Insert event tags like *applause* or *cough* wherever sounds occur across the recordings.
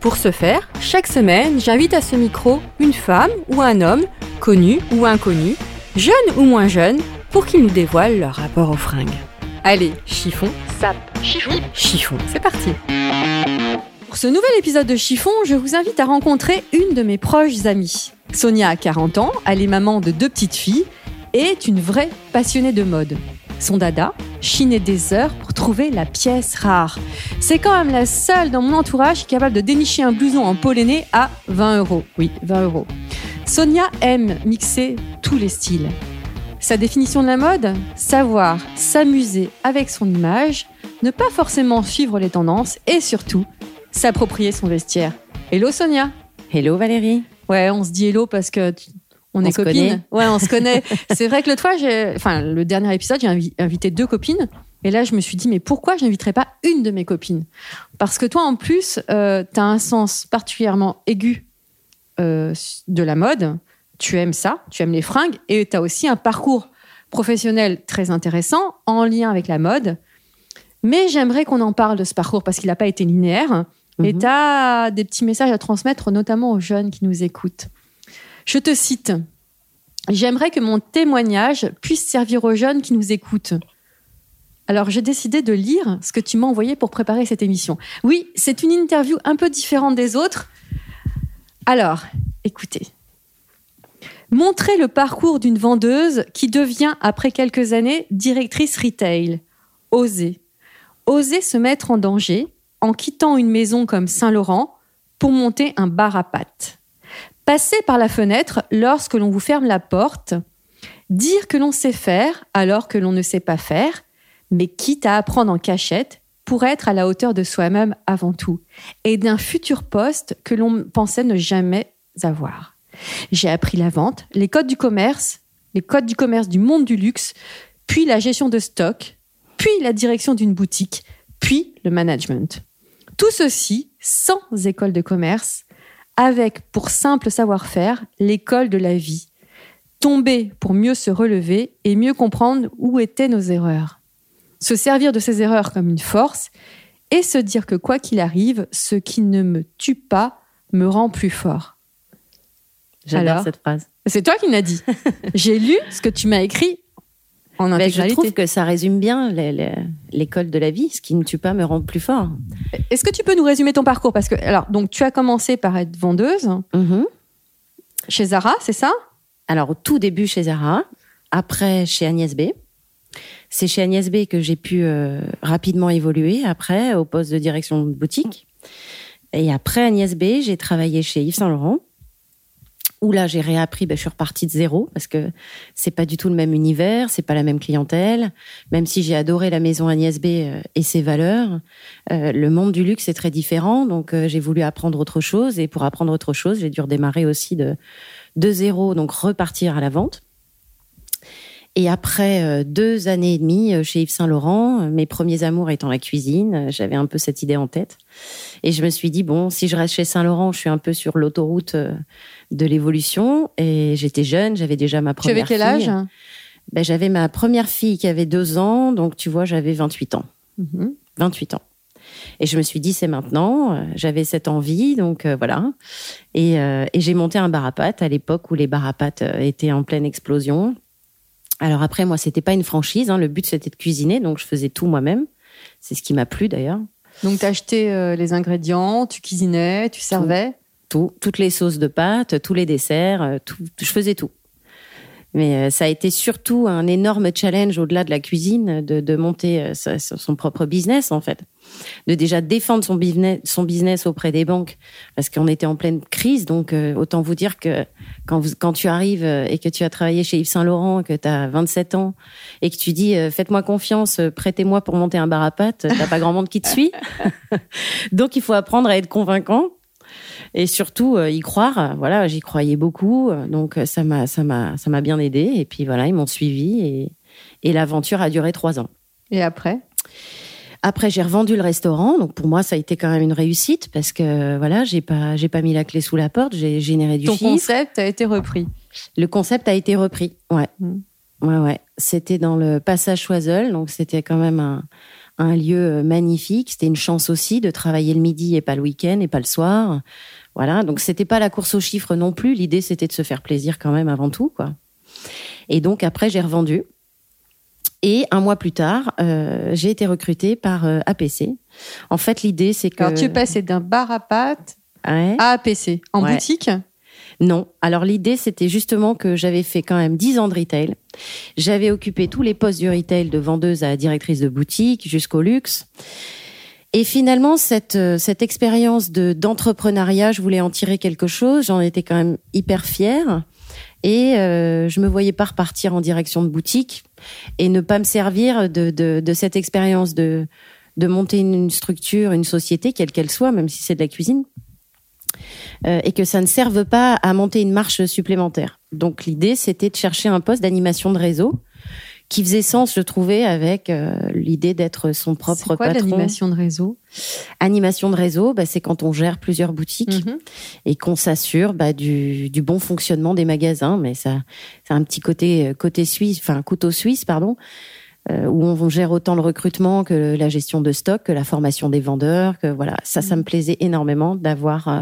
Pour ce faire, chaque semaine, j'invite à ce micro une femme ou un homme, connu ou inconnu, jeune ou moins jeune, pour qu'ils nous dévoilent leur rapport aux fringues. Allez, chiffon, sap, chiffon, chiffon, c'est parti Pour ce nouvel épisode de Chiffon, je vous invite à rencontrer une de mes proches amies. Sonia a 40 ans, elle est maman de deux petites filles et est une vraie passionnée de mode. Son dada, chiner des heures pour trouver la pièce rare. C'est quand même la seule dans mon entourage qui est capable de dénicher un blouson en polonais à 20 euros. Oui, 20 euros. Sonia aime mixer tous les styles. Sa définition de la mode Savoir s'amuser avec son image, ne pas forcément suivre les tendances et surtout s'approprier son vestiaire. Hello Sonia Hello Valérie Ouais, on se dit hello parce que on, On est se copines. connaît. Ouais, on se connaît. *laughs* C'est vrai que l'autre fois, j'ai, enfin, le dernier épisode, j'ai invi- invité deux copines. Et là, je me suis dit, mais pourquoi j'inviterais pas une de mes copines? Parce que toi, en plus, euh, tu as un sens particulièrement aigu euh, de la mode. Tu aimes ça, tu aimes les fringues, et tu as aussi un parcours professionnel très intéressant en lien avec la mode. Mais j'aimerais qu'on en parle de ce parcours parce qu'il n'a pas été linéaire. Et Mhm. tu as des petits messages à transmettre, notamment aux jeunes qui nous écoutent. Je te cite. J'aimerais que mon témoignage puisse servir aux jeunes qui nous écoutent. Alors, j'ai décidé de lire ce que tu m'as envoyé pour préparer cette émission. Oui, c'est une interview un peu différente des autres. Alors, écoutez. Montrer le parcours d'une vendeuse qui devient, après quelques années, directrice retail. Oser. Oser se mettre en danger en quittant une maison comme Saint-Laurent pour monter un bar à pâtes. Passer par la fenêtre lorsque l'on vous ferme la porte. Dire que l'on sait faire alors que l'on ne sait pas faire, mais quitte à apprendre en cachette pour être à la hauteur de soi-même avant tout, et d'un futur poste que l'on pensait ne jamais avoir. J'ai appris la vente, les codes du commerce, les codes du commerce du monde du luxe, puis la gestion de stock, puis la direction d'une boutique, puis le management. Tout ceci sans école de commerce, avec pour simple savoir-faire l'école de la vie. Tomber pour mieux se relever et mieux comprendre où étaient nos erreurs. Se servir de ces erreurs comme une force et se dire que quoi qu'il arrive, ce qui ne me tue pas me rend plus fort. J'adore cette phrase. C'est toi qui l'as dit. *laughs* J'ai lu ce que tu m'as écrit en Mais je trouve que ça résume bien l'école de la vie. Ce qui ne tue pas me rend plus fort. Est-ce que tu peux nous résumer ton parcours? Parce que, alors, donc, tu as commencé par être vendeuse Mhm. chez Zara, c'est ça? Alors, au tout début chez Zara, après chez Agnès B. C'est chez Agnès B que j'ai pu euh, rapidement évoluer après au poste de direction de boutique. Et après Agnès B, j'ai travaillé chez Yves Saint Laurent. Où là, j'ai réappris, ben, je suis repartie de zéro parce que c'est pas du tout le même univers, c'est pas la même clientèle. Même si j'ai adoré la maison Agnès B euh, et ses valeurs, euh, le monde du luxe est très différent. Donc, euh, j'ai voulu apprendre autre chose. Et pour apprendre autre chose, j'ai dû redémarrer aussi de, de zéro, donc repartir à la vente. Et après euh, deux années et demie euh, chez Yves Saint Laurent, euh, mes premiers amours étant la cuisine, j'avais un peu cette idée en tête. Et je me suis dit, bon, si je reste chez Saint Laurent, je suis un peu sur l'autoroute de l'évolution. Et j'étais jeune, j'avais déjà ma Tu première avais quel fille. âge? Ben, J'avais ma première fille qui avait deux ans, donc tu vois, j'avais 28 ans. Mhm. 28 ans. Et je me suis dit, c'est maintenant. J'avais cette envie, donc euh, voilà. Et, euh, et j'ai monté un bar à pâtes à l'époque où les bars à pâtes étaient en pleine explosion. Alors après, moi, c'était pas une franchise. hein. Le but, c'était de cuisiner, donc je faisais tout moi-même. C'est ce qui m'a plu d'ailleurs. Donc, tu acheté euh, les ingrédients, tu cuisinais, tu servais? Tout, toutes les sauces de pâtes, tous les desserts, euh, tout, je faisais tout. Mais euh, ça a été surtout un énorme challenge au-delà de la cuisine, de, de monter euh, son propre business en fait, de déjà défendre son business, auprès des banques, parce qu'on était en pleine crise. Donc euh, autant vous dire que quand, quand tu arrives euh, et que tu as travaillé chez Yves Saint Laurent, que tu as 27 ans et que tu dis euh, faites-moi confiance, prêtez-moi pour monter un bar à pâtes, t'as pas grand monde qui te suit. *laughs* donc il faut apprendre à être convaincant et surtout y croire. Voilà, j'y croyais beaucoup, donc ça m'a ça m'a ça m'a bien aidé. Et puis voilà, ils m'ont suivi et et l'aventure a duré trois ans. Et après? Après, j'ai revendu le restaurant, donc pour moi, ça a été quand même une réussite parce que voilà, j'ai pas j'ai pas mis la clé sous la porte, j'ai généré du Ton chiffre. concept a été repris. Le concept a été repris. Ouais. Mm. Ouais, ouais. C'était dans le passage Choiseul, donc c'était quand même un, un lieu euh, magnifique. C'était une chance aussi de travailler le midi et pas le week-end et pas le soir. Voilà. Donc c'était pas la course aux chiffres non plus. L'idée c'était de se faire plaisir quand même avant tout, quoi. Et donc après j'ai revendu. Et un mois plus tard, euh, j'ai été recrutée par euh, APC. En fait, l'idée c'est que Alors, tu passé d'un bar à pâtes Ouais. à APC en Ouais. boutique? Non. Alors l'idée, c'était justement que j'avais fait quand même 10 ans de retail. J'avais occupé tous les postes du retail de vendeuse à directrice de boutique jusqu'au luxe. Et finalement, cette, euh, cette expérience de d'entrepreneuriat, je voulais en tirer quelque chose. J'en étais quand même hyper fière. Et euh, je me voyais pas repartir en direction de boutique et ne pas me servir de, de, de cette expérience de, de monter une, structure, une société, quelle qu'elle soit, même si c'est de la cuisine, euh, et que ça ne serve pas à monter une marche supplémentaire. Donc l'idée, c'était de chercher un poste d'animation de réseau qui faisait sens, je trouvais, avec euh, l'idée d'être son propre quoi patron. l'animation de réseau? Animation de réseau, bah, c'est quand on gère plusieurs boutiques Mhm. et qu'on s'assure bah, du, du bon fonctionnement des magasins. Mais ça, c'est un petit côté euh, côté suisse, enfin couteau suisse, pardon, euh, où on gère autant le recrutement que la gestion de stock, que la formation des vendeurs, que voilà, ça, ça me plaisait énormément d'avoir euh,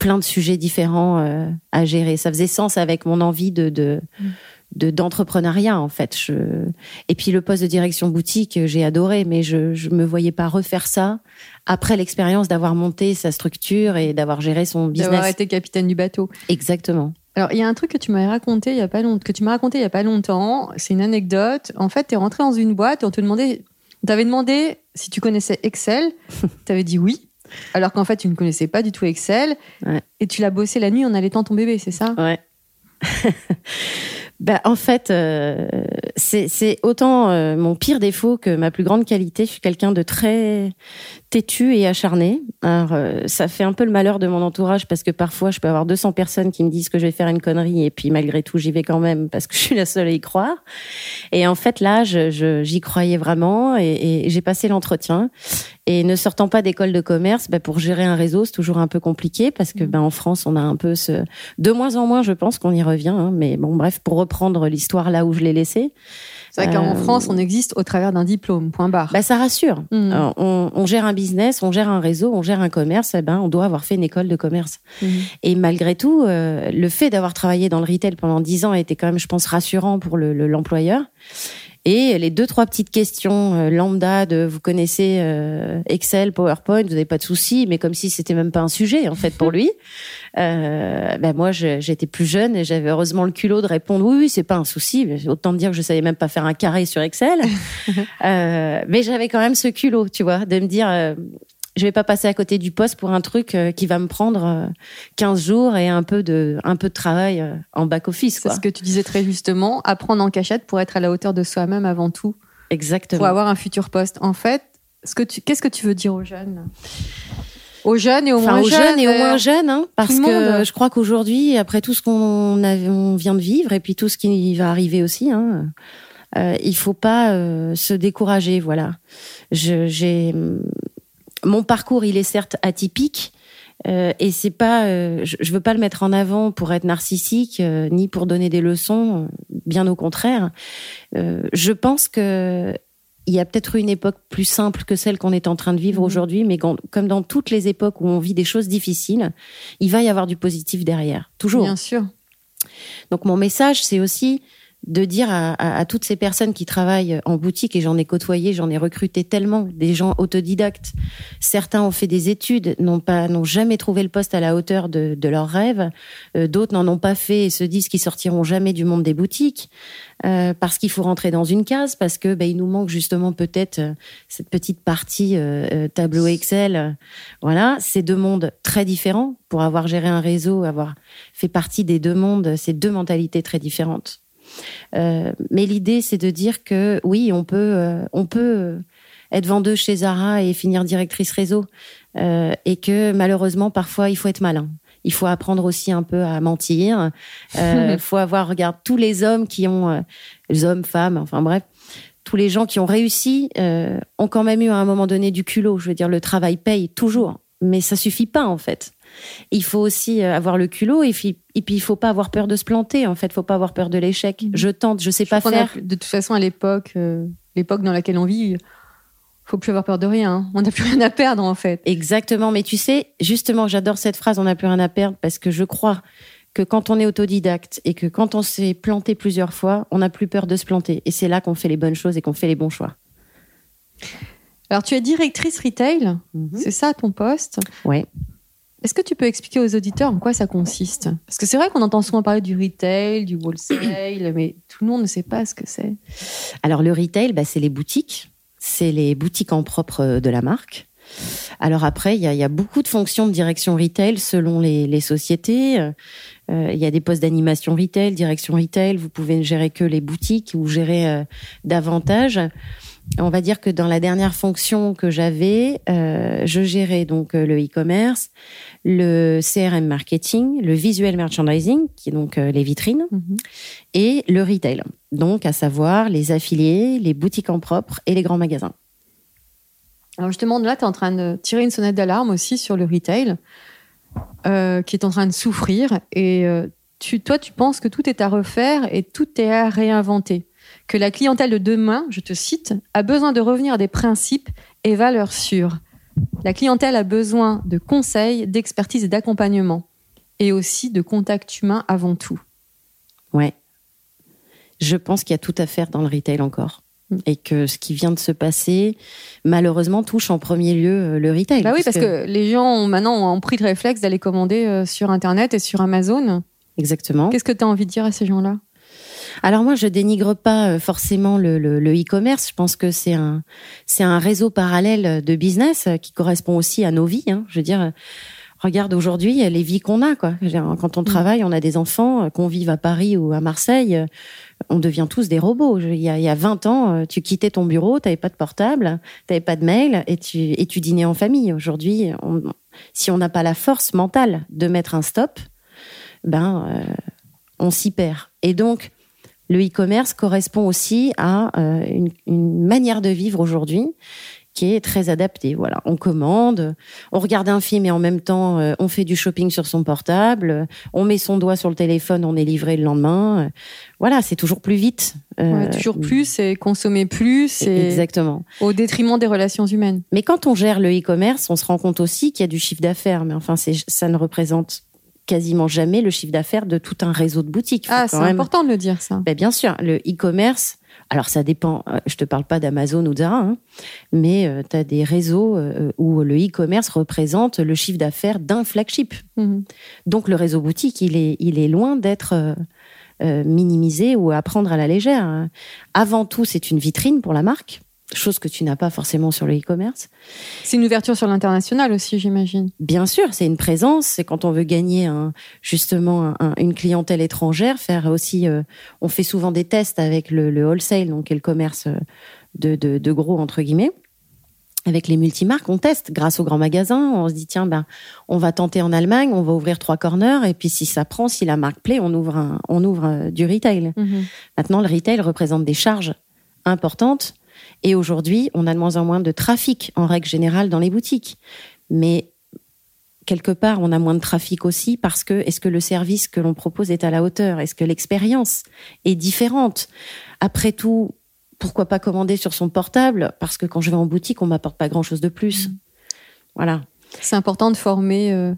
plein de sujets différents euh, à gérer. Ça faisait sens avec mon envie de, de de d'entrepreneuriat en fait. Je... Et puis le poste de direction boutique, euh, j'ai adoré, mais je je me voyais pas refaire ça après l'expérience d'avoir monté sa structure et d'avoir géré son D'avoir business. été capitaine du bateau. Exactement. Alors, il y a un truc que tu m'avais raconté il y a pas longtemps, que tu m'as raconté il y a pas longtemps. C'est une anecdote. En fait, tu es rentré dans une boîte et on te demandait, on t'avait demandé si tu connaissais Excel. *laughs* tu avais dit oui. Alors qu'en fait, tu ne connaissais pas du tout Excel. Ouais. Et tu l'as bossé la nuit en allaitant ton bébé, c'est ça? Ouais. *laughs* bah, en fait, euh, c'est autant euh, mon pire défaut que ma plus grande qualité. Je suis quelqu'un de très têtu et acharné. Euh, ça fait un peu le malheur de mon entourage parce que parfois, je peux avoir 200 personnes qui me disent que je vais faire une connerie et puis malgré tout, j'y vais quand même parce que *laughs* je suis la seule à y croire. Et en fait, là, j'y croyais vraiment et j'ai passé l'entretien. Et ne sortant pas d'école de commerce, bah, pour gérer un réseau, c'est toujours un peu compliqué parce que bah, en France, on a un peu ce... De moins en moins, je pense qu'on y revient. hein, mais bon, bref, pour reprendre l'histoire là où je l'ai laissée, C'est vrai qu'en Euh, France, on existe au travers d'un diplôme, point barre. bah, ça rassure. Alors, on, on gère un business, on gère un réseau, on gère un commerce, eh ben, on doit avoir fait une école de commerce. Mhm. Et malgré tout, euh, le fait d'avoir travaillé dans le retail pendant dix ans a été quand même, je pense, rassurant pour le- le- l'employeur. Et les deux, trois petites questions euh, lambda de vous connaissez euh, Excel, PowerPoint, vous n'avez pas de soucis, mais comme si c'était même pas un sujet en fait pour *laughs* lui. Euh, ben moi, j'étais plus jeune et j'avais heureusement le culot de répondre oui, oui, c'est pas un souci. Autant dire que je savais même pas faire un carré sur Excel, *laughs* Euh, mais j'avais quand même ce culot, tu vois, de me dire. Euh, je vais pas passer à côté du poste pour un truc euh, qui va me prendre euh, 15 jours et un peu de un peu de travail euh, en back office C'est ce que tu disais très justement, apprendre en cachette pour être à la hauteur de soi-même avant tout, Exactement. pour avoir un futur poste. En fait, ce que tu, qu'est-ce que tu veux dire aux jeunes? Aux jeunes et aux Enfin, moins aux jeunes et aux moins jeunes, hein, parce que je crois qu'aujourd'hui, après tout ce qu'on on vient de vivre et puis tout ce qui va arriver aussi, hein, euh, il faut pas euh, se décourager. Voilà. J'ai mon parcours, il est certes atypique. euh, et c'est pas, euh, je, je veux pas le mettre en avant pour être narcissique euh, ni pour donner des leçons, bien au contraire. Je pense que il y a peut-être eu une époque plus simple que celle qu'on est en train de vivre Mhm. aujourd'hui, mais quand- comme dans toutes les époques où on vit des choses difficiles, il va y avoir du positif derrière, toujours. Bien sûr. Donc mon message, c'est aussi de dire à, toutes ces personnes qui travaillent en boutique, et j'en ai côtoyé, j'en ai recruté tellement, des gens autodidactes. Certains ont fait des études, n'ont pas, n'ont jamais trouvé le poste à la hauteur de, leurs rêves. Euh, d'autres n'en ont pas fait et se disent qu'ils sortiront jamais du monde des boutiques euh, parce qu'il faut rentrer dans une case, parce que ben, il nous manque justement peut-être euh, cette petite partie tableau Excel. Voilà, c'est deux mondes très différents. Pour avoir géré un réseau, avoir fait partie des deux mondes, c'est deux mentalités très différentes. Euh, mais l'idée, c'est de dire que oui, on peut, euh, on peut être vendeuse chez Zara et finir directrice réseau, euh, et que malheureusement, parfois, il faut être malin. Il faut apprendre aussi un peu à mentir. *laughs* Il faut avoir, regarde, tous les hommes qui ont, les hommes, femmes, enfin bref, tous les gens qui ont réussi ont quand même eu à un moment donné du culot. Je veux dire, le travail paye toujours, mais ça suffit pas en fait. Il faut aussi avoir le culot et puis, et puis il faut pas avoir peur de se planter. En fait, faut pas avoir peur de l'échec. Mmh. Je tente, je sais je pas faire. A, de toute façon, à l'époque, euh, l'époque dans laquelle on vit, faut plus avoir peur de rien. On n'a plus rien à perdre en fait. Exactement. Mais tu sais, justement, j'adore cette phrase. On n'a plus rien à perdre parce que je crois que quand on est autodidacte et que quand on s'est planté plusieurs fois, on n'a plus peur de se planter. Et c'est là qu'on fait les bonnes choses et qu'on fait les bons choix. Alors, tu es directrice retail, mmh. c'est ça ton poste? Ouais. Est-ce que tu peux expliquer aux auditeurs en quoi ça consiste? Parce que c'est vrai qu'on entend souvent parler du retail, du wholesale, mais tout le monde ne sait pas ce que c'est. Alors le retail, bah, c'est les boutiques, c'est les boutiques en propre de la marque. Alors après, il y a, beaucoup de fonctions de direction retail selon les, sociétés. Euh, il y a des postes d'animation retail, direction retail. Vous pouvez gérer que les boutiques ou gérer euh, davantage on va dire que dans la dernière fonction que j'avais, euh, je gérais donc le e-commerce, le CRM marketing, le visual merchandising, qui est donc euh, les vitrines, mm -hmm. et le retail, donc à savoir les affiliés, les boutiques en propre et les grands magasins. Alors demande là, tu es en train de tirer une sonnette d'alarme aussi sur le retail, euh, qui est en train de souffrir, et euh, tu, toi tu penses que tout est à refaire et tout est à réinventer que la clientèle de demain, je te cite, a besoin de revenir à des principes et valeurs sûres. La clientèle a besoin de conseils, d'expertise et d'accompagnement, et aussi de contact humain avant tout. Ouais. Je pense qu'il y a tout à faire dans le retail encore. Et que ce qui vient de se passer, malheureusement, touche en premier lieu le retail. Bah oui, parce, parce que... que... les gens maintenant ont pris le réflexe d'aller commander sur Internet et sur Amazon. Exactement. Qu'est-ce que tu as envie de dire à ces gens-là? Alors moi, je dénigre pas forcément le, le, le e-commerce. Je pense que c'est un c'est un réseau parallèle de business qui correspond aussi à nos vies. Hein. Je veux dire, regarde aujourd'hui les vies qu'on a. Quoi. Quand on travaille, on a des enfants, qu'on vive à Paris ou à Marseille, on devient tous des robots. Il y a, il y a 20 ans, tu quittais ton bureau, tu n'avais pas de portable, tu n'avais pas de mail et tu, et tu dînais en famille. Aujourd'hui, si on n'a pas la force mentale de mettre un stop, ben euh, on s'y perd. Et donc, le e-commerce correspond aussi à euh, une, une, manière de vivre aujourd'hui qui est très adaptée. Voilà, on commande, on regarde un film et en même temps euh, on fait du shopping sur son portable, on met son doigt sur le téléphone, on est livré le lendemain. Voilà, c'est toujours plus vite. Euh, ouais, toujours plus et consommer plus. Et exactement. Au détriment des relations humaines. Mais quand on gère le e-commerce, on se rend compte aussi qu'il y a du chiffre d'affaires. Mais enfin, ça ne représente quasiment jamais le chiffre d'affaires de tout un réseau de boutiques. Ah, c'est même... important de le dire, ça. Ben, bien sûr, le e-commerce, alors ça dépend, je te parle pas d'Amazon ou Zara, hein, mais euh, tu as des réseaux euh, où le e-commerce représente le chiffre d'affaires d'un flagship. Mm -hmm. Donc le réseau boutique, il est, il est loin d'être euh, minimisé ou à prendre à la légère. Avant tout, c'est une vitrine pour la marque chose que tu n'as pas forcément sur le e-commerce. C'est une ouverture sur l'international aussi, j'imagine. Bien sûr, c'est une présence. C'est quand on veut gagner un, justement un, une clientèle étrangère, faire aussi. Euh, on fait souvent des tests avec le, le wholesale, donc le commerce de, de, de, gros entre guillemets. Avec les multimarques, on teste grâce aux grands magasins. On se dit tiens, ben, on va tenter en Allemagne, on va ouvrir trois corners, et puis si ça prend, si la marque plaît, on ouvre un, on ouvre du retail. Mm -hmm. Maintenant, le retail représente des charges importantes et aujourd'hui, on a de moins en moins de trafic en règle générale dans les boutiques. Mais quelque part, on a moins de trafic aussi parce que est-ce que le service que l'on propose est à la hauteur? Est-ce que l'expérience est différente? Après tout, pourquoi pas commander sur son portable? Parce que quand je vais en boutique, on m'apporte pas grand-chose de plus. Mmh. Voilà. C'est important de former euh,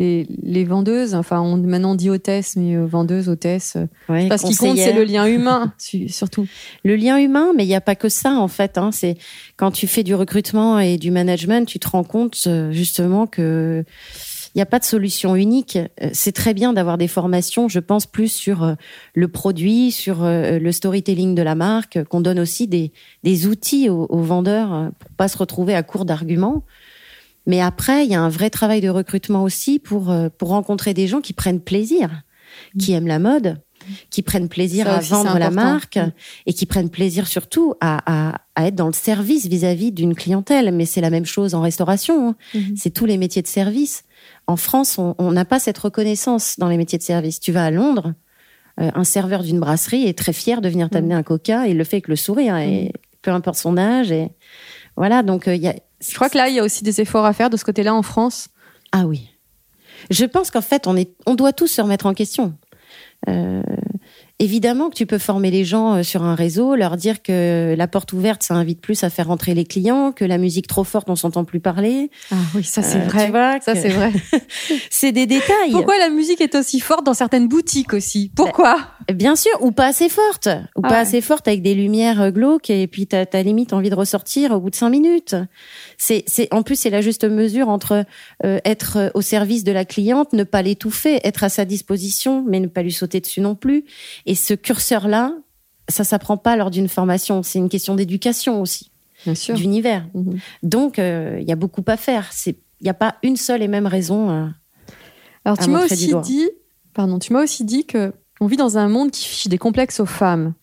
les, les vendeuses, enfin, on, maintenant on dit hôtesse, mais euh, vendeuse, hôtesse. euh, Ouais, Parce qu'il compte, c'est le lien *laughs* humain, su- surtout. Le lien humain, mais il n'y a pas que ça en fait. Hein. C'est quand tu fais du recrutement et du management, tu te rends compte euh, justement que il n'y a pas de solution unique. C'est très bien d'avoir des formations, je pense plus sur le produit, sur le storytelling de la marque, qu'on donne aussi des, des outils aux, aux vendeurs pour pas se retrouver à court d'arguments. Mais après, il y a un vrai travail de recrutement aussi pour euh, pour rencontrer des gens qui prennent plaisir, qui aiment la mode, qui prennent plaisir Ça à aussi, vendre la marque Mm. et qui prennent plaisir surtout à, à, à être dans le service vis-à-vis d'une clientèle. Mais c'est la même chose en restauration. hein. Mhm. C'est tous les métiers de service. En France, on on n'a pas cette reconnaissance dans les métiers de service. Tu vas à Londres, euh, un serveur d'une brasserie est très fier de venir t'amener un coca et il le fait avec le sourire, et peu importe son âge. Et voilà, donc euh, il y a. Je crois que là, il y a aussi des efforts à faire de ce côté-là en France. Ah oui. Je pense qu'en fait, on, est, on doit tous se remettre en question. Euh, évidemment que tu peux former les gens euh, sur un réseau, leur dire que la porte ouverte, ça invite plus à faire rentrer les clients, que la musique trop forte, on s'entend plus parler. Ah oui, ça c'est Euh, vrai. tu vois ça que- c'est vrai. *laughs* C'est des détails. Pourquoi la musique est aussi forte dans certaines boutiques aussi? Pourquoi? Bien sûr, ou pas assez forte, ou Ah pas ouais. assez forte avec des lumières euh, glauques et puis t'as as limite envie de ressortir au bout de cinq minutes. C'est, c'est en plus c'est la juste mesure entre euh, être au service de la cliente, ne pas l'étouffer, être à sa disposition, mais ne pas lui sauter dessus non plus. Et ce curseur-là, ça s'apprend pas lors d'une formation. C'est une question d'éducation aussi, d'univers. Mhm. Donc euh, il y a beaucoup à faire. Il y a pas une seule et même raison. euh, Alors à tu m'as aussi dit, pardon, tu m'as aussi dit que on vit dans un monde qui fiche des complexes aux femmes.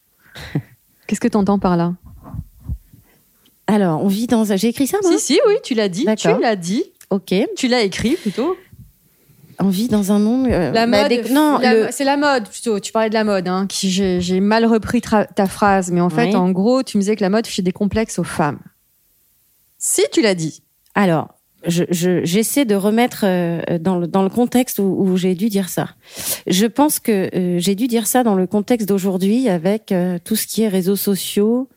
*laughs* Qu'est-ce que tu entends par là? Alors, on vit dans un. J'ai écrit ça, moi? Si si, oui, tu l'as dit, tu l'as dit, Ok. tu l'as écrit plutôt. On vit dans un monde. euh, La bah, mode, des- Non, le- c'est la mode plutôt. Tu parlais de la mode, hein, qui j'ai mal repris ta phrase, mais en fait, Oui. en gros, tu me disais que la mode fichait des complexes aux femmes. Si tu l'as dit. Alors, je- je- j'essaie de remettre euh, dans, le, dans le contexte où, où j'ai dû dire ça. Je pense que euh, j'ai dû dire ça dans le contexte d'aujourd'hui avec euh, tout ce qui est réseaux sociaux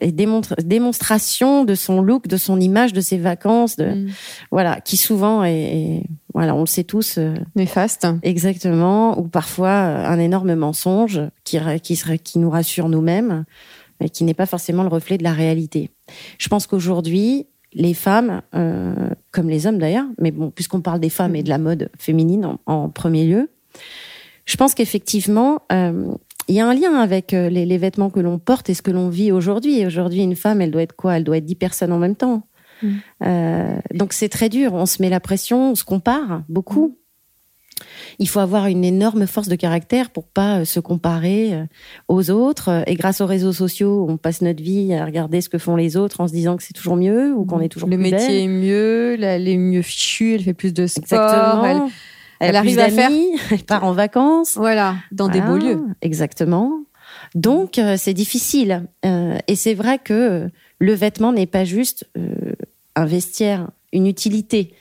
et démonstra- démonstration de son look, de son image, de ses vacances, de Mm. voilà, qui souvent est, est- voilà, on le sait tous euh, Néfaste. exactement, ou parfois euh, un énorme mensonge qui qui qui nous rassure nous-mêmes, mais qui n'est pas forcément le reflet de la réalité. Je pense qu'aujourd'hui, les femmes, euh, comme les hommes d'ailleurs, mais bon, puisqu'on parle des femmes et de la mode féminine en, en premier lieu, je pense qu'effectivement, euh, il y a un lien avec euh, les, les vêtements que l'on porte et ce que l'on vit aujourd'hui. Aujourd'hui, une femme, elle doit être quoi? Elle doit être dix personnes en même temps. Mm. Euh, donc c'est très dur. On se met la pression, on se compare beaucoup. Il faut avoir une énorme force de caractère pour pas euh, se comparer aux autres. Et grâce aux réseaux sociaux, on passe notre vie à regarder ce que font les autres en se disant que c'est toujours mieux ou qu'on est toujours le plus métier belle. est mieux, elle est mieux fichue, elle fait plus de sport, Exactement. elle, Elle, arrive à faire- *laughs* elle part en vacances. voilà, dans des beaux lieux. Exactement. Donc euh, c'est difficile. Euh, et c'est vrai que le vêtement n'est pas juste euh, un vestiaire, une utilité.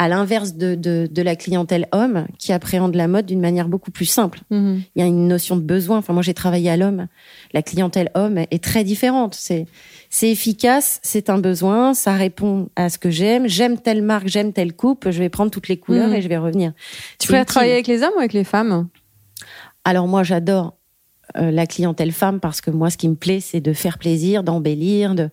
À l'inverse de, de, de la clientèle homme qui appréhende la mode d'une manière beaucoup plus simple. Mhm. Il y a une notion de besoin. Enfin, moi, j'ai travaillé à l'homme. La clientèle homme est très différente. C'est, c'est efficace, c'est un besoin, ça répond à ce que j'aime. J'aime telle marque, j'aime telle coupe, je vais prendre toutes les couleurs Mhm. et je vais revenir. Tu préfères travailler avec les hommes ou avec les femmes? Alors moi, j'adore euh, la clientèle femme parce que moi, ce qui me plaît, c'est de faire plaisir, d'embellir, de,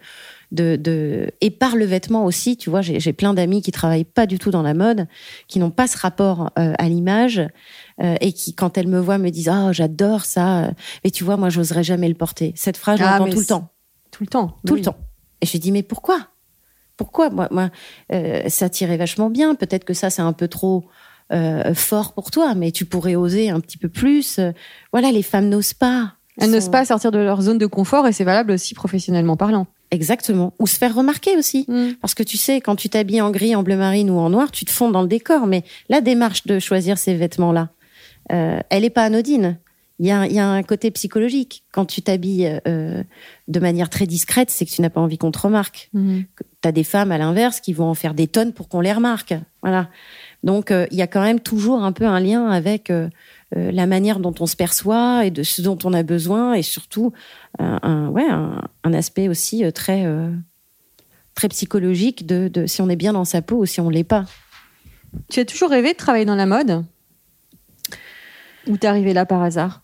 de, de... et par le vêtement aussi. Tu vois, j'ai plein d'amis qui travaillent pas du tout dans la mode, qui n'ont pas ce rapport euh, à l'image euh, et qui, quand elles me voient, me disent ah j'adore ça. Mais tu vois, moi, j'oserais jamais le porter. Cette phrase, je Ah, l'entends mais tout le temps, Tout le temps. tout oui. le temps. Et je dis mais pourquoi? Pourquoi? Moi, moi euh, ça tirait vachement bien. Peut-être que ça, c'est un peu trop. euh, fort pour toi, mais tu pourrais oser un petit peu plus. Euh, Voilà, les femmes n'osent pas. Elles n'osent pas sortir de leur zone de confort et c'est valable aussi professionnellement parlant. Exactement. Ou se faire remarquer aussi. Parce que tu sais, quand tu t'habilles en gris, en bleu marine ou en noir, tu te fonds dans le décor. Mais la démarche de choisir ces vêtements-là, euh, elle est pas anodine. Il y, a, il y a un côté psychologique. Quand tu t'habilles euh, de manière très discrète, c'est que tu n'as pas envie qu'on te remarque. Mhm. Tu as des femmes, à l'inverse, qui vont en faire des tonnes pour qu'on les remarque. Voilà. Donc, euh, il y a quand même toujours un peu un lien avec la manière dont on se perçoit et de ce dont on a besoin, et surtout un, un- ouais, un, un aspect aussi euh, très, euh, très psychologique de, de si on est bien dans sa peau ou si on l'est pas. Tu as toujours rêvé de travailler dans la mode? Ou t'es arrivé là par hasard?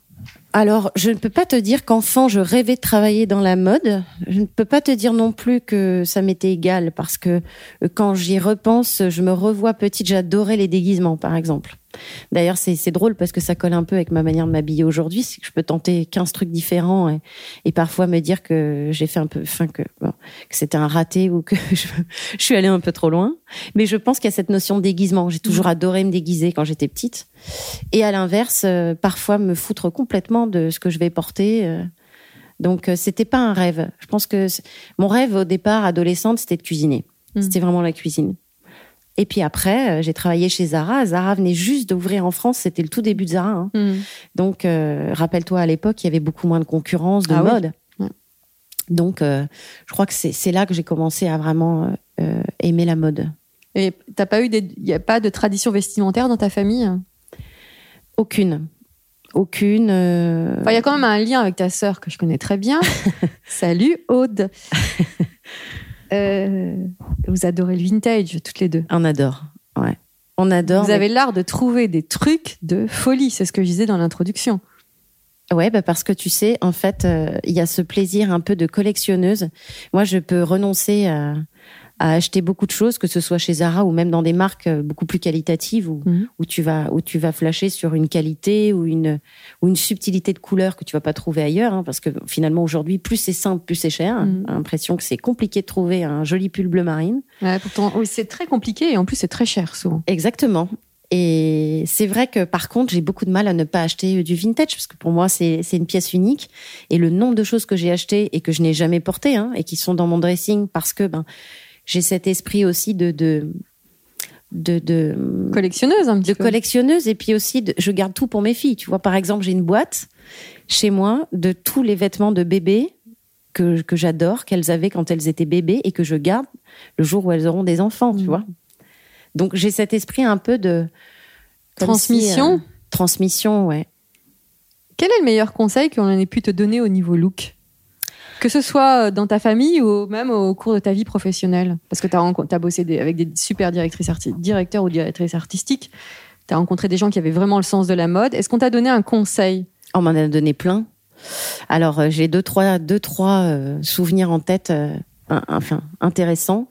Alors, je ne peux pas te dire qu'enfant, je rêvais de travailler dans la mode. Je ne peux pas te dire non plus que ça m'était égal parce que euh, quand j'y repense, je me revois petite, j'adorais les déguisements, par exemple. D'ailleurs, c'est drôle parce que ça colle un peu avec ma manière de m'habiller aujourd'hui. C'est que je peux tenter 15 trucs différents et, et parfois me dire que j'ai fait un peu, enfin que, bon, que c'était un raté ou que *laughs* je, je suis allée un peu trop loin. Mais je pense qu'il y a cette notion de déguisement. J'ai toujours adoré me déguiser quand j'étais petite. Et à l'inverse, euh, parfois me foutre complètement de ce que je vais porter. euh. Donc, euh, c'était pas un rêve. Je pense que mon rêve au départ, adolescente, c'était de cuisiner. Mm. C'était vraiment la cuisine. Et puis après, euh, j'ai travaillé chez Zara. Zara venait juste d'ouvrir en France. C'était le tout début de Zara. hein. Hmm. Donc, euh, rappelle-toi, à l'époque, il y avait beaucoup moins de concurrence de Ah mode. Donc, euh, je crois que c'est là que j'ai commencé à vraiment euh, aimer la mode. Et t'as pas eu des, y a pas de tradition vestimentaire dans ta famille? Aucune. Aucune. Enfin, il y a quand même un lien avec ta sœur que je connais très bien. *laughs* Salut Aude. *laughs* Euh, vous adorez le vintage toutes les deux. On adore. Ouais. On adore. Vous mais- avez l'art de trouver des trucs de folie, c'est ce que je disais dans l'introduction. Ouais, bah parce que tu sais, en fait, euh, il y a ce plaisir un peu de collectionneuse. Moi, je peux renoncer à, à acheter beaucoup de choses, que ce soit chez Zara ou même dans des marques euh, beaucoup plus qualitatives où, Mhm. où tu vas où tu vas flasher sur une qualité ou une ou une subtilité de couleur que tu vas pas trouver ailleurs, hein, parce que finalement aujourd'hui, plus c'est simple, plus c'est cher. J'ai l'impression que c'est compliqué de trouver un joli pull bleu marine. Ouais, pourtant, oui, c'est très compliqué et en plus c'est très cher souvent. Exactement. Et c'est vrai que par contre, j'ai beaucoup de mal à ne pas acheter du vintage parce que pour moi, c'est c'est une pièce unique. Et le nombre de choses que j'ai achetées et que je n'ai jamais portées hein, et qui sont dans mon dressing parce que ben j'ai cet esprit aussi de de de, de, Collectionneuse un petit de peu. collectionneuse et puis aussi de, je garde tout pour mes filles. Tu vois, par exemple, j'ai une boîte chez moi de tous les vêtements de bébé que, que j'adore, qu'elles avaient quand elles étaient bébés et que je garde le jour où elles auront des enfants, tu Mhm. vois. Donc j'ai cet esprit un peu de Transmission. si, euh, transmission, ouais. Quel est le meilleur conseil qu'on ait pu te donner au niveau look? Que ce soit dans ta famille ou même au cours de ta vie professionnelle Parce que tu as, bossé des- avec des super directrices directeurs ou directrices artistiques. Tu as rencontré des gens qui avaient vraiment le sens de la mode. Est-ce qu'on t'a donné un conseil? On m'en a donné plein. Alors euh, j'ai deux trois deux trois euh, souvenirs en tête, euh, enfin intéressants.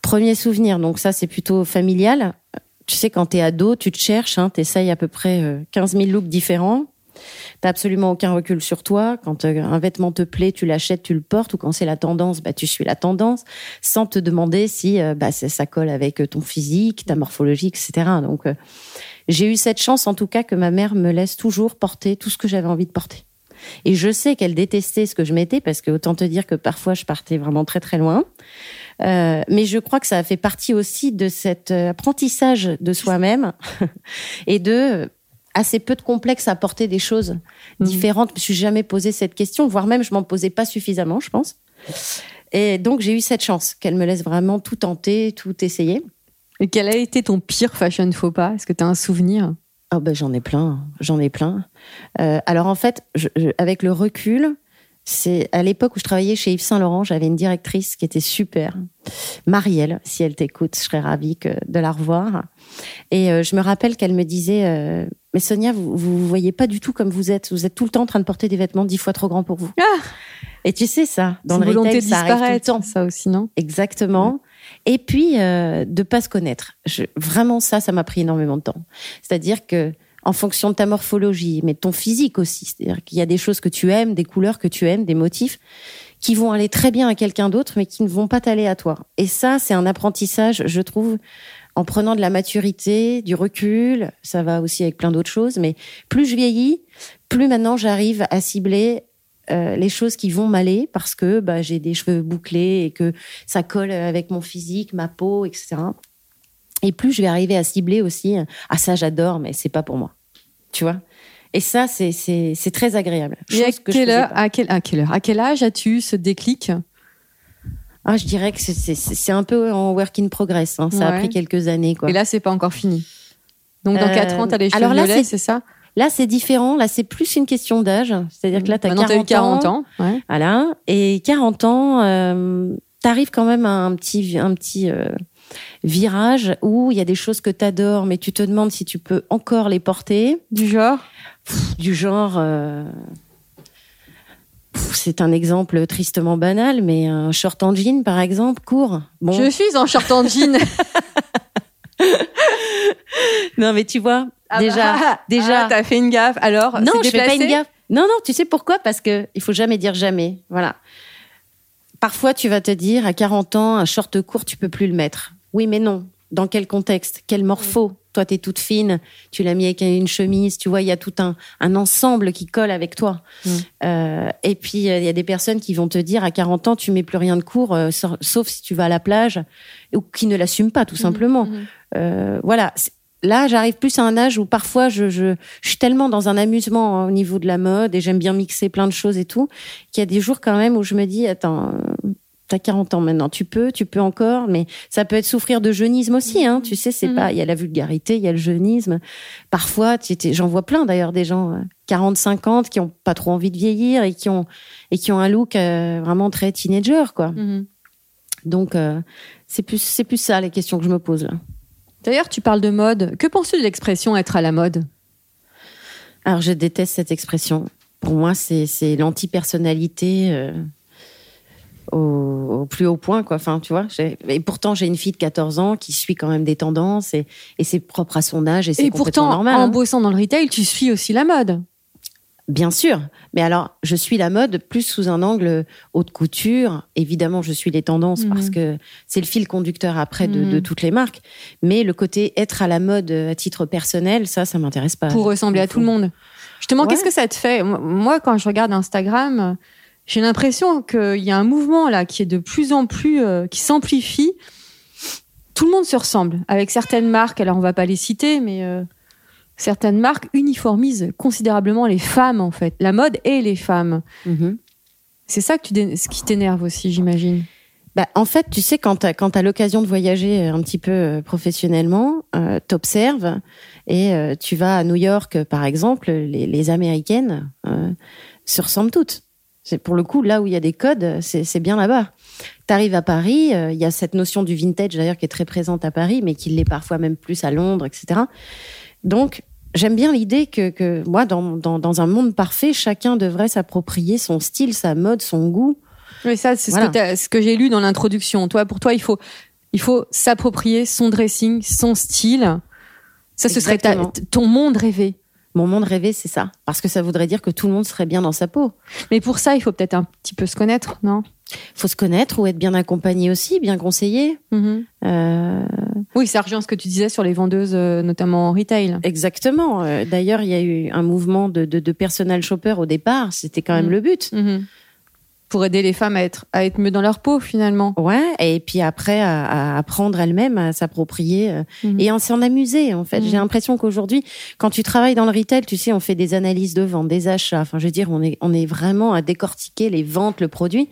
Premier souvenir, donc ça c'est plutôt familial. Tu sais quand t'es ado, tu te cherches, hein, t'essayes à peu près euh, 15 000 looks différents. T'as absolument aucun recul sur toi. Quand euh, un vêtement te plaît, tu l'achètes, tu le portes. Ou quand c'est la tendance, bah tu suis la tendance, sans te demander si euh, bah ça, colle avec euh, ton physique, ta morphologie, etc. Donc j'ai eu cette chance en tout cas que ma mère me laisse toujours porter tout ce que j'avais envie de porter. Et je sais qu'elle détestait ce que je mettais parce que autant te dire que parfois je partais vraiment très très loin. Mais je crois que ça a fait partie aussi de cet apprentissage de soi-même *laughs* et de assez peu de complexe à porter des choses Mhm. différentes. Je me suis jamais posé cette question, voire même je m'en posais pas suffisamment, je pense. Et donc j'ai eu cette chance qu'elle me laisse vraiment tout tenter, tout essayer. Et quel a été ton pire fashion faux pas? Est-ce que tu as un souvenir? Ah ben j'en ai plein, j'en ai plein. Euh, alors en fait, je- je- avec le recul, c'est à l'époque où je travaillais chez Yves Saint Laurent, j'avais une directrice qui était super, Marielle. Si elle t'écoute, je serais ravie que, de la revoir. Et euh, je me rappelle qu'elle me disait, euh, mais Sonia, vous vous voyez pas du tout comme vous êtes. Vous êtes tout le temps en train de porter des vêtements dix fois trop grands pour vous. Ah Et tu sais ça, dans le une volonté retail, de ça arrive tout le temps. ça aussi, non? Exactement. Et puis euh, de pas se connaître. Je, vraiment ça, ça m'a pris énormément de temps. C'est-à-dire que en fonction de ta morphologie, mais de ton physique aussi. C'est-à-dire qu'il y a des choses que tu aimes, des couleurs que tu aimes, des motifs qui vont aller très bien à quelqu'un d'autre, mais qui ne vont pas t'aller à toi. Et ça, c'est un apprentissage, je trouve, en prenant de la maturité, du recul. Ça va aussi avec plein d'autres choses, mais plus je vieillis, plus maintenant j'arrive à cibler euh, les choses qui vont m'aller parce que bah, j'ai des cheveux bouclés et que ça colle avec mon physique, ma peau, etc. Et plus je vais arriver à cibler aussi, ah ça j'adore, mais c'est pas pour moi. Tu vois? Et ça, c'est c'est c'est très agréable. Et à que quelle, heure, à, quelle, à quelle heure? À quel âge as-tu ce déclic? Ah, je dirais que c'est- un peu en work in progress. hein. Ça a pris quelques années, quoi. Et là, c'est pas encore fini. Donc, dans Euh, 4 ans, t'as les cheveux alors là, violets, c'est- ça? Là, c'est différent. Là, c'est plus une question d'âge. C'est-à-dire que là, t'as Maintenant, 40, t'as eu 40 ans. ouais. Voilà. Et 40 ans, euh, t'arrives quand même à un petit, un petit, euh, virages où il y a des choses que tu adores, mais tu te demandes si tu peux encore les porter. Du genre? Du genre. euh, C'est un exemple tristement banal, mais un short en jean, par exemple, court. Bon, Je suis en short en jean. *laughs* non, mais tu vois, Ah déjà, bah, déjà. ah, t'as fait une gaffe. Alors, non, je fais pas une gaffe. Non, non, tu sais pourquoi? Parce que il faut jamais dire jamais. Voilà. Parfois, tu vas te dire à 40 ans, un short court, tu peux plus le mettre. Oui, mais non. Dans quel contexte? Quel morpho? Toi, t'es toute fine, tu l'as mis avec une chemise, tu vois, il y a tout un, un ensemble qui colle avec toi. Mm. Euh, et puis, euh, il y a des personnes qui vont te dire à 40 ans, tu mets plus rien de court, euh, sa- sauf si tu vas à la plage, ou qui ne l'assument pas, tout simplement. Mhm. Euh, voilà. Là, j'arrive plus à un âge où parfois je, je, je suis tellement dans un amusement au niveau de la mode et j'aime bien mixer plein de choses et tout, qu'il y a des jours quand même où je me dis, attends, t'as 40 ans maintenant, tu peux, tu peux encore, mais ça peut être souffrir de jeunisme aussi, hein. Tu sais, c'est Mhm. pas, il y a la vulgarité, il y a le jeunisme. Parfois, j'en vois plein d'ailleurs des gens, euh, 40, 50, qui ont pas trop envie de vieillir et qui ont, et qui ont un look euh, vraiment très teenager, quoi. Mhm. Donc, euh, c'est plus, c'est plus ça les questions que je me pose là. D'ailleurs, tu parles de mode. Que penses-tu de l'expression être à la mode? Alors, je déteste cette expression. Pour moi, c'est c'est l'anti-personnalité euh, au, au plus haut point, quoi. Enfin, tu vois. Et pourtant, j'ai une fille de 14 ans qui suit quand même des tendances et, et c'est propre à son âge et c'est pourtant, normal. en hein. bossant dans le retail, tu suis aussi la mode. Bien sûr. Mais alors, je suis la mode plus sous un angle haute couture. Évidemment, je suis les tendances Mhm. parce que c'est le fil conducteur après de, Mhm. de toutes les marques. Mais le côté être à la mode à titre personnel, ça, ça m'intéresse pas. pour ressembler à tout le monde. Justement, Ouais. qu'est-ce que ça te fait? Moi- quand je regarde Instagram, j'ai l'impression qu'il y a un mouvement là qui est de plus en plus, euh, qui s'amplifie. Tout le monde se ressemble avec certaines marques. Alors, on va pas les citer, mais euh, certaines marques uniformisent considérablement les femmes en fait, la mode et les femmes. Mhm. C'est ça que tu ce qui t'énerve aussi, j'imagine. Bah, en fait, tu sais, quand tu as, l'occasion de voyager un petit peu euh, professionnellement, euh, t'observes et euh, tu vas à New York, euh, par exemple, les, les Américaines euh, se ressemblent toutes. C'est pour le coup là où il y a des codes, c'est bien là-bas. T'arrives à Paris, euh, il y a cette notion du vintage d'ailleurs qui est très présente à Paris, mais qui l'est parfois même plus à Londres, etc. Donc j'aime bien l'idée que, que moi, dans, dans, dans un monde parfait, chacun devrait s'approprier son style, sa mode, son goût. Oui, ça, c'est Voilà. ce que, t'as- ce que j'ai lu dans l'introduction. Toi, pour toi, il faut, il faut s'approprier son dressing, son style. Ça, ce serait ta- ton monde rêvé. Mon monde rêvé, c'est ça. Parce que ça voudrait dire que tout le monde serait bien dans sa peau. Mais pour ça, il faut peut-être un petit peu se connaître, non? Faut se connaître ou être bien accompagné aussi, bien conseillé. Mhm. Euh, Oui, ça rejoint ce que tu disais sur les vendeuses, euh, notamment en retail. exactement. Euh, D'ailleurs, il y a eu un mouvement de, de, de personal shopper au départ. C'était quand même Mm. le but. Mhm. Pour aider les femmes à être, à être mieux dans leur peau, finalement. Ouais. Et puis après, à, à apprendre elles-mêmes à s'approprier euh, Mhm. et à s'en amuser. En fait, Mm. j'ai l'impression qu'aujourd'hui, quand tu travailles dans le retail, tu sais, on fait des analyses de vente, des achats. Enfin, je veux dire, on est, on est vraiment à décortiquer les ventes, le produit.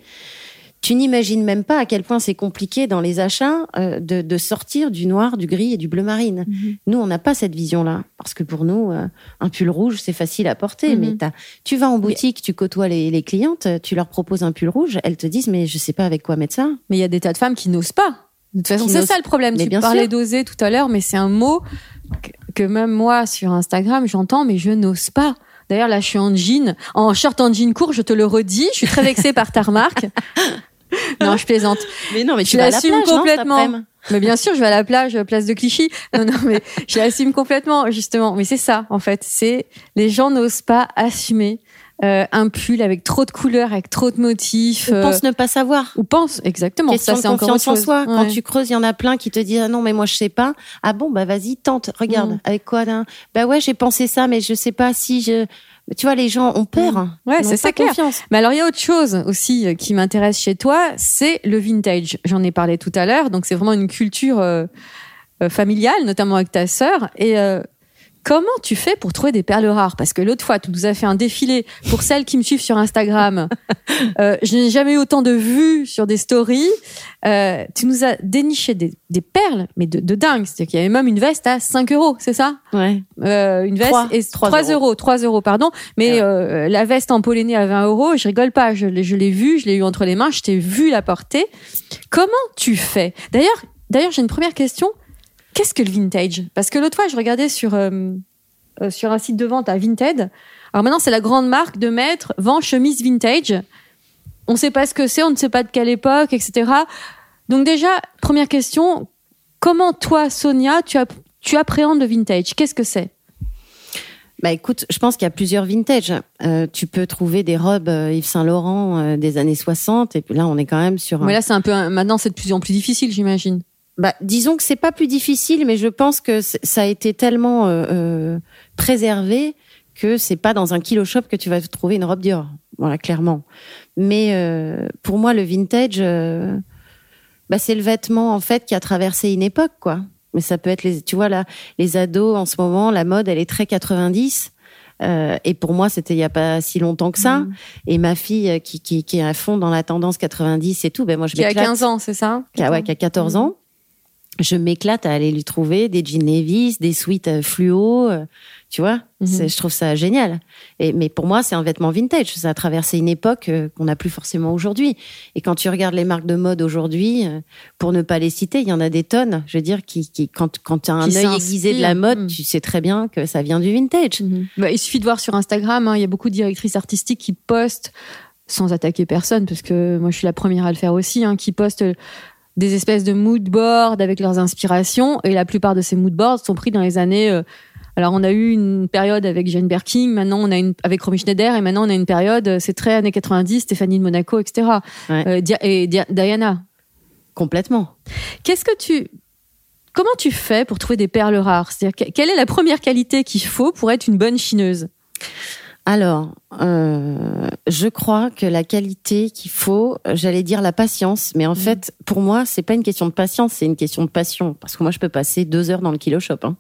Tu n'imagines même pas à quel point c'est compliqué dans les achats euh, de, de sortir du noir, du gris et du bleu marine. Mhm. Nous, on n'a pas cette vision-là. Parce que pour nous, euh, un pull rouge, c'est facile à porter. Mhm. Mais tu vas en boutique, tu côtoies les, les clientes, tu leur proposes un pull rouge, elles te disent, mais je sais pas avec quoi mettre ça. Mais il y a des tas de femmes qui n'osent pas. De toute façon, c'est ça le problème. Mais tu bien parlais d'oser tout à l'heure, mais c'est un mot que, que même moi sur Instagram, j'entends, mais je n'ose pas. D'ailleurs, là, je suis en jean, en short en jean court, je te le redis. Je suis très vexée par ta remarque. *laughs* Non, je plaisante. Mais non, mais tu vas la l'assume non, après-midi complètement. Mais bien sûr, je vais à la plage, place de Clichy. Non, non, mais je l'assume complètement, justement. Mais c'est ça, en fait. C'est les gens n'osent pas assumer euh, un pull avec trop de couleurs, avec trop de motifs. Je euh, pense ne pas savoir. ou pense, exactement. Question ça, c'est de encore en soi. Quand tu creuses, il y en a plein qui te disent ah non mais moi je sais pas. Ah bon bah vas-y tente, regarde Mm. avec quoi là Bah ouais j'ai pensé ça mais je sais pas si je. Tu vois les gens ont peur. Mm. Ouais, c'est ça, clair. confiance. Mais alors, il y a autre chose aussi euh, qui m'intéresse chez toi, c'est le vintage. J'en ai parlé tout à l'heure. Donc, c'est vraiment une culture euh, euh, familiale, notamment avec ta sœur. Et euh, comment tu fais pour trouver des perles rares? Parce que l'autre fois, tu nous as fait un défilé. Pour celles qui me suivent sur Instagram, *laughs* euh, je n'ai jamais eu autant de vues sur des stories. Euh, tu nous as déniché des, des perles, mais de, de dingue. C'est-à-dire qu'il y avait même une veste à 5 euros, c'est ça? Ouais. euh, une veste Trois. et Trois 3 euros. euros. 3 euros, pardon. Mais ouais. la veste en polonais à 20 euros, je rigole pas. Je l'ai, je l'ai vue, je l'ai eu entre les mains, je t'ai vu la porter. Comment tu fais? D'ailleurs, d'ailleurs, j'ai une première question. Qu'est-ce que le vintage? Parce que l'autre fois, je regardais sur, euh, euh, sur un site de vente à Vinted. Alors maintenant, c'est la grande marque de maître, vend chemise vintage. On ne sait pas ce que c'est, on ne sait pas de quelle époque, etc. Donc déjà, première question, comment toi, Sonia, tu, tu appréhendes le vintage? Qu'est-ce que c'est? Bah écoute, je pense qu'il y a plusieurs vintage. Euh, tu peux trouver des robes Yves Saint Laurent des années 60 et puis là on est quand même sur. un- Mais là, c'est un peu. Maintenant, c'est de plus en plus difficile, j'imagine. Bah disons que c'est pas plus difficile, mais je pense que ça a été tellement euh, euh, préservé que c'est pas dans un kilo shop que tu vas trouver une robe Dior. Voilà, clairement. Mais euh, pour moi, le vintage, euh, bah, c'est le vêtement en fait qui a traversé une époque, quoi. Mais ça peut être les, tu vois là, les ados en ce moment, la mode, elle est très 90. Euh, et pour moi, c'était il y a pas si longtemps que ça. Mhm. Et ma fille euh, qui, qui, qui est à fond dans la tendance 90 et tout, ben moi je Qui a m'éclate. 15 ans, c'est ça? Qui a, ouais, qui a 14 Mhm. ans. Je m'éclate à aller lui trouver des jeans Levi's, des suites euh, fluo, euh, tu vois. Mhm. Je trouve ça génial. Et, mais pour moi, c'est un vêtement vintage. Ça a traversé une époque euh, qu'on n'a plus forcément aujourd'hui. Et quand tu regardes les marques de mode aujourd'hui, pour ne pas les citer, il y en a des tonnes. Je veux dire, qui, qui quand, quand tu as un œil aiguisé de la mode, Mhm. tu sais très bien que ça vient du vintage. Mhm. Bah, il suffit de voir sur Instagram, hein, il y a beaucoup de directrices artistiques qui postent, sans attaquer personne, parce que moi je suis la première à le faire aussi, hein, qui postent euh, des espèces de mood boards avec leurs inspirations, et la plupart de ces mood boards sont pris dans les années. euh, alors on a eu une période avec Jane Birkin, maintenant on a une avec Romy Schneider, et maintenant on a une période, euh, c'est très années 90, Stéphanie de Monaco, etc. Ouais. Euh, et Dia- Diana. Complètement. Qu'est-ce que tu Comment tu fais pour trouver des perles rares? C'est-à-dire que- quelle est la première qualité qu'il faut pour être une bonne chineuse? Alors, euh, je crois que la qualité qu'il faut, j'allais dire la patience, mais en Mhm. fait, pour moi, c'est pas une question de patience, c'est une question de passion. Parce que moi, je peux passer deux heures dans le kilo shop, hein,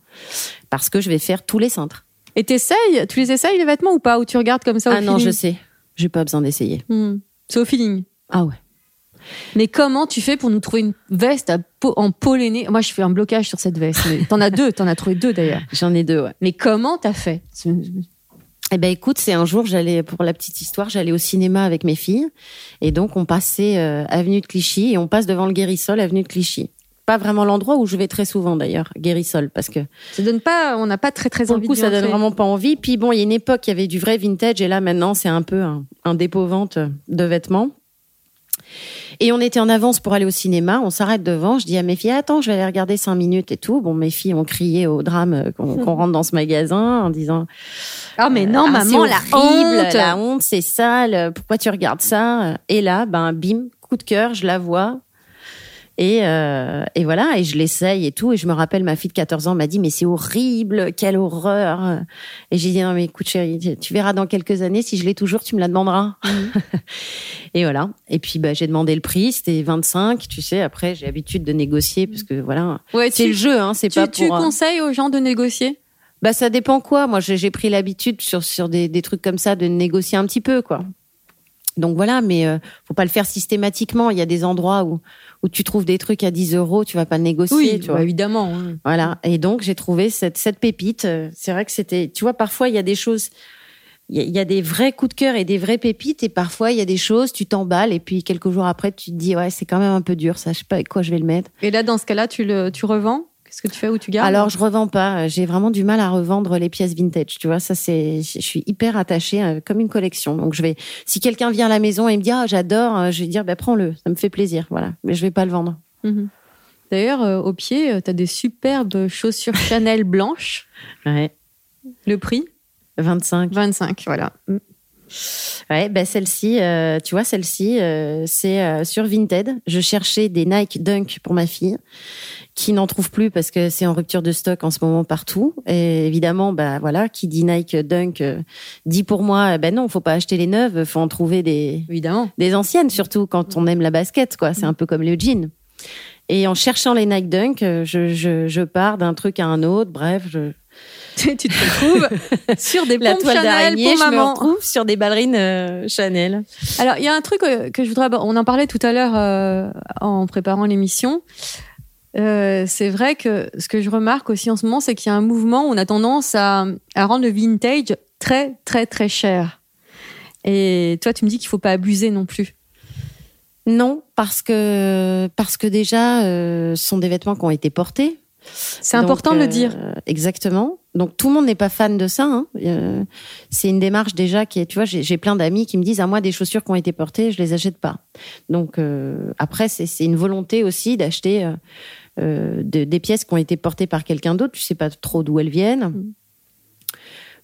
parce que je vais faire tous les cintres. Et t'essayes Tu les essayes les vêtements ou pas Ou tu regardes comme ça au ah non, je sais, j'ai pas besoin d'essayer. Hmm. C'est au feeling. Ah ouais. Mais comment tu fais pour nous trouver une veste à en polléné Moi, je fais un blocage sur cette veste. T'en as deux, t'en as trouvé deux d'ailleurs. *laughs* J'en ai deux, ouais. Mais comment t'as fait? Eh ben écoute, c'est un jour, j'allais pour la petite histoire, j'allais au cinéma avec mes filles, et donc on passait euh, avenue de Clichy et on passe devant le Guérissol, avenue de Clichy. Pas vraiment l'endroit où je vais très souvent d'ailleurs, Guérissol, parce que Ça donne pas, on n'a pas très très pour le envie coup, ça donne vraiment pas envie. Puis bon, il y a une époque, il y avait du vrai vintage, et là maintenant, c'est un peu un, un dépôt-vente de vêtements. Et on était en avance pour aller au cinéma. On s'arrête devant. Je dis à mes filles, attends, je vais aller regarder cinq minutes et tout. Bon, mes filles ont crié au drame euh, qu'on *laughs* rentre dans ce magasin en disant, Ah mais non, ah, maman, la honte. la honte, c'est sale. Pourquoi tu regardes ça? Et là, ben, bim, coup de cœur, je la vois. Et, euh, et voilà, et je l'essaye et tout. Et je me rappelle, ma fille de 14 ans m'a dit, mais c'est horrible, quelle horreur. Et j'ai dit, non, mais écoute, chérie, tu- verras dans quelques années, si je l'ai toujours, tu me la demanderas. *laughs* et voilà. Et puis, bah, j'ai demandé le prix, c'était 25, tu sais. Après, j'ai l'habitude de négocier, parce que voilà, Ouais, c'est le jeu, hein, c'est tu, pas tu pour. euh, conseilles aux gens de négocier? Bah ça dépend quoi. Moi j'ai j'ai pris l'habitude sur sur des, des trucs comme ça de négocier un petit peu quoi. Donc voilà, mais euh, faut pas le faire systématiquement. Il y a des endroits où où tu trouves des trucs à 10 euros, tu vas pas négocier. Oui, tu bah, évidemment. hein. Voilà. Et donc j'ai trouvé cette cette pépite. Euh, C'est vrai que c'était. Tu vois, parfois il y a des choses. Il y, a- il y a des vrais coups de cœur et des vraies pépites, et parfois il y a des choses, tu t'emballes, et puis quelques jours après, tu te dis, ouais, c'est quand même un peu dur, ça, je sais pas avec quoi je vais le mettre. Et là, dans ce cas-là, tu le, tu revends? Qu'est-ce que tu fais ou tu gardes Alors, je revends pas. J'ai vraiment du mal à revendre les pièces vintage. Tu vois, ça c'est, je suis hyper attachée euh, comme une collection. Donc, je vais, si quelqu'un vient à la maison et me dit, ah, j'adore, euh, je vais dire, bah, prends-le. Ça me fait plaisir. Voilà. Mais je vais pas le vendre. Mhm. D'ailleurs, euh, au pied, tu as des superbes chaussures Chanel blanches. Ouais. Le prix 25. 25, voilà. Mm. Ouais, bah, celle-ci, euh, tu vois, celle-ci, euh, c'est euh, sur Vinted. Je cherchais des Nike Dunk pour ma fille, qui n'en trouve plus parce que c'est en rupture de stock en ce moment partout. Et évidemment, bah voilà, qui dit Nike Dunk dit pour moi, ben non, faut pas acheter les neuves, faut en trouver des Évidemment. des anciennes, surtout quand on aime la basket, quoi. C'est un peu comme le jean. Et en cherchant les Nike Dunk, je, je, je pars d'un truc à un autre. Bref, je, *laughs* tu te retrouves sur des *laughs* la pompes Chanel pour je me maman. retrouve sur des ballerines euh, Chanel. Alors, il y a un truc euh, que je voudrais. On en parlait tout à l'heure euh, en préparant l'émission. Euh, c'est vrai que ce que je remarque aussi en ce moment, c'est qu'il y a un mouvement où on a tendance à, à rendre le vintage très, très, très cher. Et toi, tu me dis qu'il faut pas abuser non plus. Non, parce que parce que déjà, euh, ce sont des vêtements qui ont été portés. C'est important de le dire. Euh, exactement. Donc tout le monde n'est pas fan de ça. Hein. Euh, c'est une démarche déjà qui est, tu vois, j'ai plein d'amis qui me disent à moi des chaussures qui ont été portées, je les achète pas. Donc euh, après c'est une volonté aussi d'acheter euh, de- des pièces qui ont été portées par quelqu'un d'autre. Tu sais pas trop d'où elles viennent. Mm.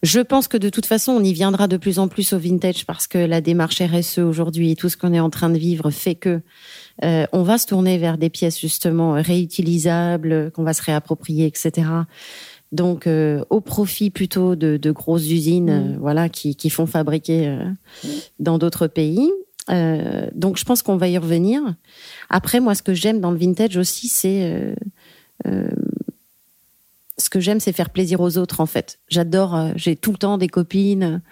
Je pense que de toute façon, on y viendra de plus en plus au vintage parce que la démarche RSE aujourd'hui et tout ce qu'on est en train de vivre fait que euh, on va se tourner vers des pièces justement réutilisables, qu'on va se réapproprier, etc. Donc euh, au profit plutôt de, de grosses usines, Mm. euh, voilà, qui, qui font fabriquer euh, dans d'autres pays. Euh, donc je pense qu'on va y revenir. Après, moi, ce que j'aime dans le vintage aussi, c'est euh, euh, ce que j'aime, c'est faire plaisir aux autres, en fait. J'adore. euh, J'ai tout le temps des copines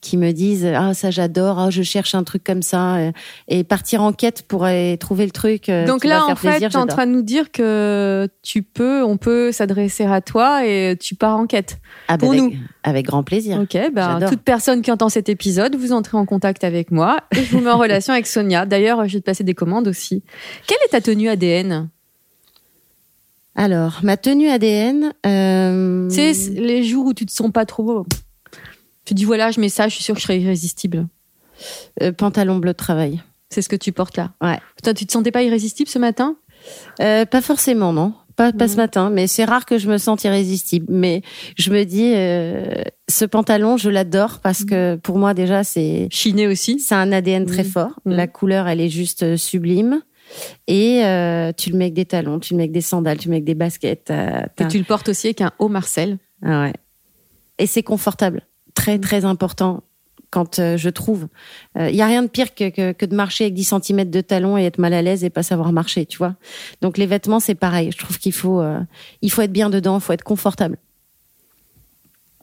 qui me disent ah ça j'adore, ah je cherche un truc comme ça, euh, et partir en quête pour aller trouver le truc. euh, Donc là, en fait, tu es en train de nous dire que tu peux, on peut s'adresser à toi et tu pars en quête. Ah, bah, pour avec, nous. avec grand plaisir. Ok, J'adore. toute personne qui entend cet épisode, vous entrez en contact avec moi et je vous mets en *laughs* relation avec Sonia. D'ailleurs, je vais te passer des commandes aussi. Quelle est ta tenue ADN Alors, ma tenue ADN. euh, c'est les jours où tu te sens pas trop. Tu dis voilà, je mets ça, je suis sûre que je serai irrésistible. euh, pantalon bleu de travail. C'est ce que tu portes là. Ouais. Putain, tu te sentais pas irrésistible ce matin? Euh, pas forcément, non. Pas, pas ce matin, mais c'est rare que je me sente irrésistible. Mais je me dis, euh, ce pantalon, je l'adore parce que pour moi déjà, c'est Chiné aussi. c'est un ADN très Mhm. fort. Mhm. La couleur, elle est juste sublime. Et euh, tu le mets avec des talons, tu le mets avec des sandales, tu le mets avec des baskets. t'as- Et tu le portes aussi avec un haut Marcel. Ah ouais. Et c'est confortable. Très, Mm. très important quand euh, je trouve. Il y a rien de pire que, que, que de marcher avec 10 cm de talons et être mal à l'aise et pas savoir marcher, tu vois. Donc les vêtements, c'est pareil. Je trouve qu'il faut, euh, il faut être bien dedans, il faut être confortable.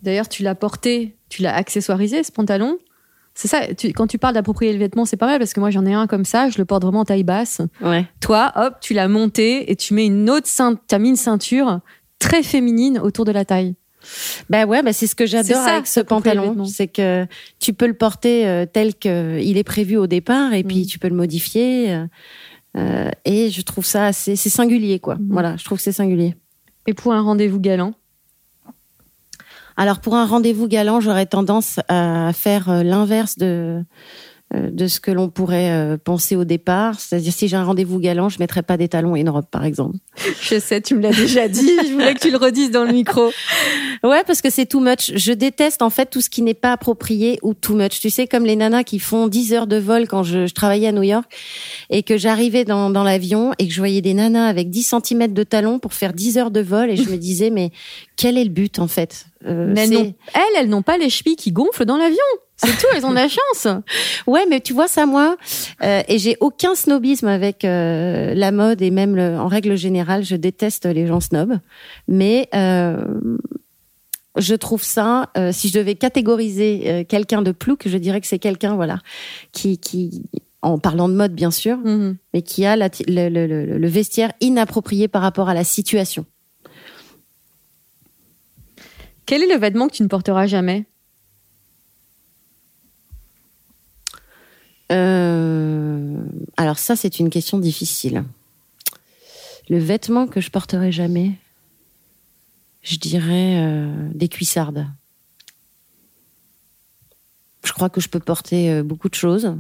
D'ailleurs, tu l'as porté, tu l'as accessoirisé ce pantalon. C'est ça, tu- quand tu parles d'approprier le vêtement, c'est pas mal parce que moi j'en ai un comme ça, je le porte vraiment en taille basse. Ouais. Toi, hop, tu l'as monté et tu mets une autre ceinture, tu as mis une ceinture très féminine autour de la taille. Bah ouais, bah c'est ce que j'adore avec ce pantalon, c'est que tu peux le porter euh, tel que il est prévu au départ et puis Mm. tu peux le modifier. euh, euh, et je trouve ça assez, c'est singulier quoi. Mhm. Voilà, je trouve que c'est singulier. Et pour un rendez-vous galant, Alors pour un rendez-vous galant, j'aurais tendance à faire euh, l'inverse de de ce que l'on pourrait euh, penser au départ. C'est-à-dire si j'ai un rendez-vous galant, je mettrais pas des talons et une robe par exemple. je sais, tu me l'as déjà dit, je voulais que tu le redises dans le micro. *laughs* Ouais, parce que c'est too much. Je déteste en fait tout ce qui n'est pas approprié ou too much. Tu sais, comme les nanas qui font 10 heures de vol quand je, je travaillais à New York et que j'arrivais dans, dans l'avion et que je voyais des nanas avec 10 cm de talons pour faire 10 heures de vol et je me disais, mais quel est le but en fait? Euh, Mais elles, elles n'ont pas les chevilles qui gonflent dans l'avion. C'est tout, elles ont de la chance. Ouais, mais tu vois ça, moi, euh, et j'ai aucun snobisme avec euh, la mode et même le- en règle générale, je déteste les gens snobs. Mais euh, je trouve ça, si je devais catégoriser quelqu'un de plouc, je dirais que c'est quelqu'un, voilà, qui, qui, en parlant de mode bien sûr, Mhm. mais qui a la- le, le- le- le vestiaire inapproprié par rapport à la situation. Quel est le vêtement que tu ne porteras jamais? Euh, alors ça, c'est une question difficile. Le vêtement que je porterai jamais, je dirais euh, des cuissardes. Je crois que je peux porter euh, beaucoup de choses.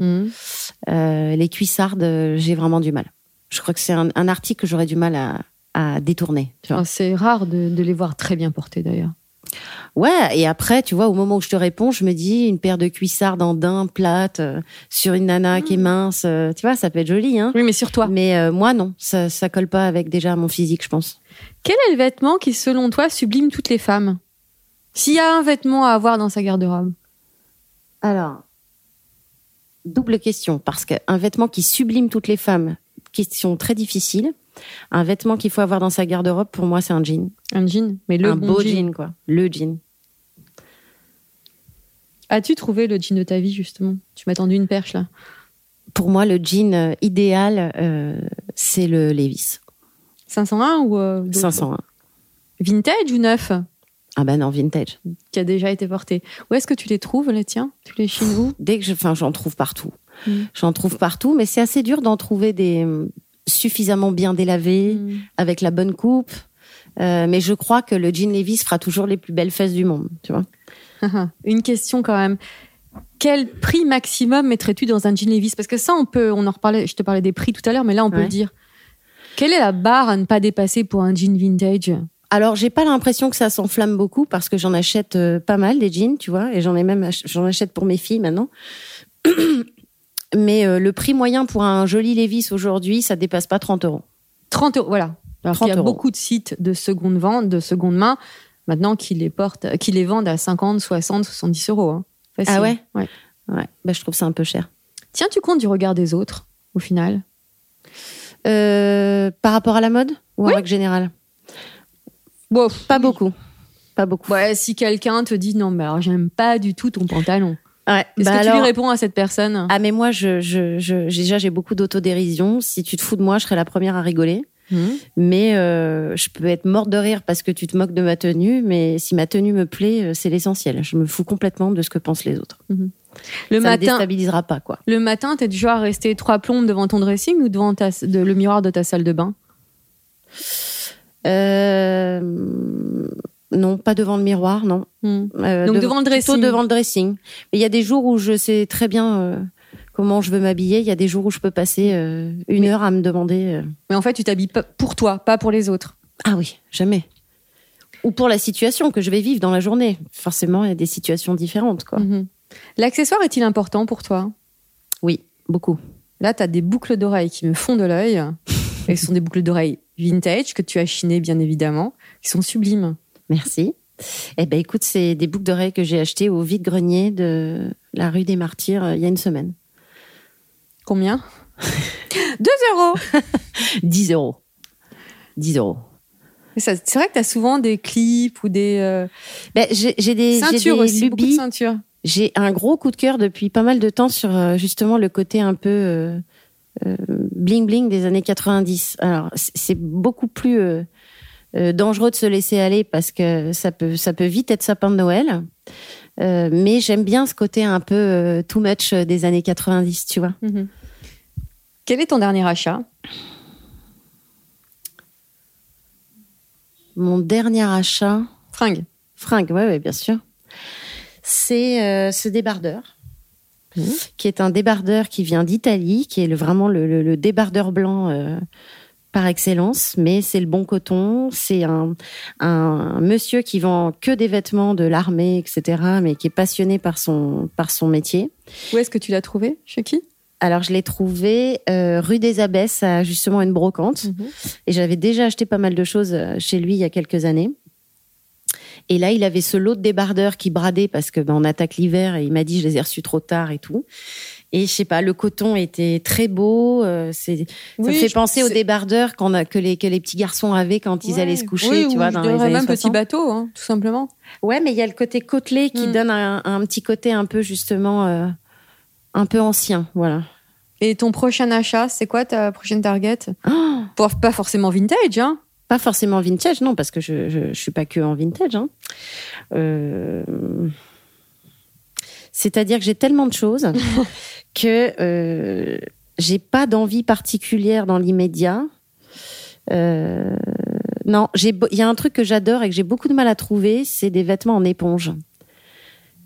Euh, les cuissardes, j'ai vraiment du mal. Je crois que c'est un, un article que j'aurais du mal à, à détourner. Oh, C'est rare de, de les voir très bien portés d'ailleurs. Ouais, et après, tu vois, au moment où je te réponds, je me dis une paire de cuissardes en daim plate euh, sur une nana qui est mince, euh, tu vois, ça peut être joli, hein. Oui, mais sur toi. Mais euh, moi, non, ça, ça colle pas avec déjà mon physique, je pense. Quel est le vêtement qui, selon toi, sublime toutes les femmes? S'il y a un vêtement à avoir dans sa garde-robe? Alors, double question, parce qu'un vêtement qui sublime toutes les femmes, question très difficile. Un vêtement qu'il faut avoir dans sa garde-robe, pour moi, c'est un jean. Un jean, mais le un bon beau jean. jean, quoi. Le jean. As-tu trouvé le jean de ta vie, justement? Tu m'as tendu une perche, là. Pour moi, le jean euh, idéal, euh, c'est le Levis. 501 ou euh, d'autres 501. Vintage ou neuf? Ah ben non, vintage. Qui a déjà été porté. Où est-ce que tu les trouves, les tiens? Tu les chines où? Dès que je, enfin, j'en trouve partout. Mm. J'en trouve partout, mais c'est assez dur d'en trouver des euh, suffisamment bien délavés, Mm. avec la bonne coupe. Euh, mais je crois que le jean Levi's fera toujours les plus belles fesses du monde, tu vois. *laughs* Une question quand même. Quel prix maximum mettrais-tu dans un jean Levi's Parce que ça, on peut, on en reparlait, je te parlais des prix tout à l'heure, mais là, on peut Ouais. le dire. Quelle est la barre à ne pas dépasser pour un jean vintage? Alors, j'ai pas l'impression que ça s'enflamme beaucoup parce que j'en achète euh, pas mal des jeans, tu vois, et j'en ai même ach- j'en achète pour mes filles maintenant. *clears throat* Mais euh, le prix moyen pour un joli Levi's aujourd'hui, ça dépasse pas 30 euros. 30 euros, voilà. Alors 30 qu'il y a euros. beaucoup de sites de seconde vente, de seconde main, maintenant qui les portent, qui les vendent à 50, 60, 70 euros. hein. Facile. Ah ouais ouais. Ouais, bah, je trouve ça un peu cher. Tiens, tu comptes du regard des autres, au final? Euh, par rapport à la mode ou en Oui. règle générale? Bon, Pas beaucoup. Pas beaucoup. Ouais, si quelqu'un te dit non, mais alors j'aime pas du tout ton pantalon. Ouais. Est-ce Bah que tu lui réponds à cette personne? Ah mais moi, je, je, je, j'ai- déjà j'ai beaucoup d'autodérision. Si tu te fous de moi, je serai la première à rigoler. Hmm. Mais euh, je peux être morte de rire parce que tu te moques de ma tenue. Mais si ma tenue me plaît, euh, c'est l'essentiel. Je me fous complètement de ce que pensent les autres. Le Ça me matin, déstabilisera pas quoi. le matin, t'es du genre à rester trois plombes devant ton dressing ou devant ta, de, le miroir de ta salle de bain? Euh, non, pas devant le miroir, non. Hmm. Euh, Donc dev- devant le plutôt dressing. devant le dressing. Mais il y a des jours où je sais très bien euh, comment je veux m'habiller. Il y a des jours où je peux passer euh, une heure à me demander. Mais en fait, tu t'habilles pour toi, pas pour les autres. Ah oui, jamais. Ou pour la situation que je vais vivre dans la journée. Forcément, il y a des situations différentes, quoi. Mhm. L'accessoire est-il important pour toi? Oui, beaucoup. Là, tu as des boucles d'oreilles qui me font de l'œil. *laughs* Et ce sont des boucles d'oreilles vintage que tu as chinées, bien évidemment, qui sont sublimes. Merci. Eh ben, écoute, c'est des boucles d'oreilles que j'ai achetées au vide-grenier de la rue des Martyrs euh, il y a une semaine. Combien *laughs* 2 euros *laughs* 10 euros. 10 euros. C'est vrai que tu as souvent des clips ou des euh, Ben, j'ai des, ceintures des aussi, beaucoup de lubies. ceintures. J'ai un gros coup de cœur depuis pas mal de temps sur euh, justement le côté un peu euh, euh, bling bling des années 90. Alors c'est beaucoup plus euh, dangereux de se laisser aller parce que ça peut ça peut vite être sapin de Noël. Euh, mais j'aime bien ce côté un peu euh, too much des années 90, tu vois. Mhm. Quel est ton dernier achat? Mon dernier achat, Fringue. fringue, ouais, ouais, bien sûr. C'est euh, ce débardeur, Mhm. qui est un débardeur qui vient d'Italie, qui est le- vraiment le, le- le débardeur blanc par excellence, mais c'est le bon coton. C'est un, un monsieur qui vend que des vêtements de l'armée, etc., mais qui est passionné par son, par son métier. Où est-ce que tu l'as trouvé? Chez qui? Alors, je l'ai trouvé euh, rue des Abbesses, à justement une brocante. Et j'avais déjà acheté pas mal de choses euh, chez lui il y a quelques années. Et là, il avait ce lot de débardeurs qui bradait parce que ben, on attaque l'hiver et il m'a dit je les ai reçus trop tard et tout. Et je sais pas, le coton était très beau. euh, c'est, ça me fait penser aux débardeurs qu'on a, que les que les petits garçons avaient quand ils Ouais. allaient se coucher, Oui, tu vois, dans les années même petit 60. bateau, hein, tout simplement. Ouais, mais il y a le côté côtelé qui Mm. donne un, un petit côté un peu justement euh, un peu ancien, voilà. Et ton prochain achat, c'est quoi ta prochaine target? Oh Pour- Pas forcément vintage, hein Pas forcément vintage, non, parce que je, je, je suis pas que en vintage. Hein. Euh, C'est-à-dire que j'ai tellement de choses *laughs* que euh, j'ai pas d'envie particulière dans l'immédiat. Euh, non, il y a un truc que j'adore et que j'ai beaucoup de mal à trouver, c'est des vêtements en éponge.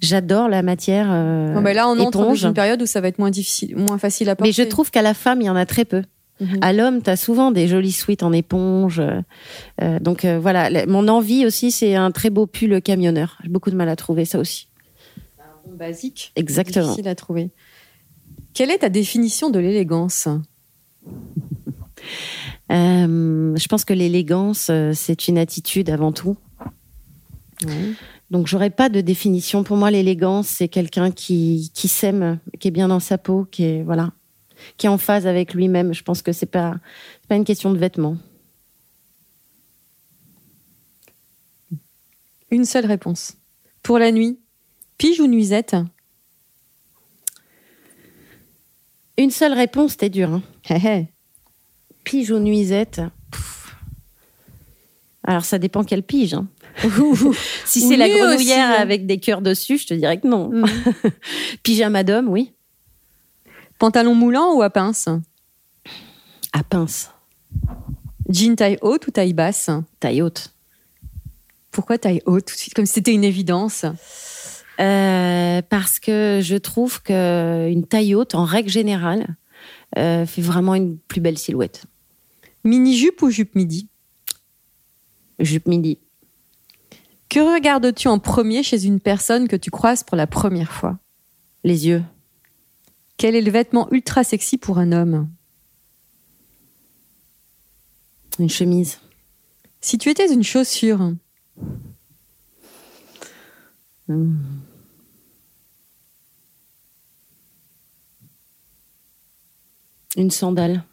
J'adore la matière euh, ben Là, on entre dans éponge. une période où ça va être moins difficile, moins facile à porter. Mais je trouve qu'à la femme, il y en a très peu. Mhm. À l'homme, tu as souvent des jolis suites en éponge. euh, euh, donc euh, voilà, la- mon envie aussi, c'est un très beau pull camionneur. J'ai beaucoup de mal à trouver ça aussi. Bon, basique. Exactement. Difficile à trouver. Quelle est ta définition de l'élégance? Euh, je pense que l'élégance, euh, c'est une attitude avant tout. Donc j'aurais pas de définition. Pour moi, l'élégance, c'est quelqu'un qui, qui s'aime, qui est bien dans sa peau, qui est voilà, qui est en phase avec lui-même. Je pense que c'est pas c'est pas une question de vêtements. Une seule réponse. Pour la nuit, pige ou nuisette? Une seule réponse, c'était dur. Hein. Pige ou nuisette. Alors ça dépend quelle pige. hein. *laughs* si c'est la grenouillère aussi, avec des cœurs dessus, je te dirais que non. Mm. *laughs* Pyjama d'homme, oui. Pantalon moulant ou à pince? À pince, Jean taille haute ou taille basse? Taille haute. Pourquoi taille haute? Tout de suite Comme si c'était une évidence. Euh, parce que je trouve que une taille haute, en règle générale, euh, fait vraiment une plus belle silhouette. Mini-jupe ou jupe midi? Jupe midi, Que regardes-tu en premier chez une personne que tu croises pour la première fois? Les yeux, Quel est le vêtement ultra sexy pour un homme? Une chemise, Si tu étais une chaussure, une sandale.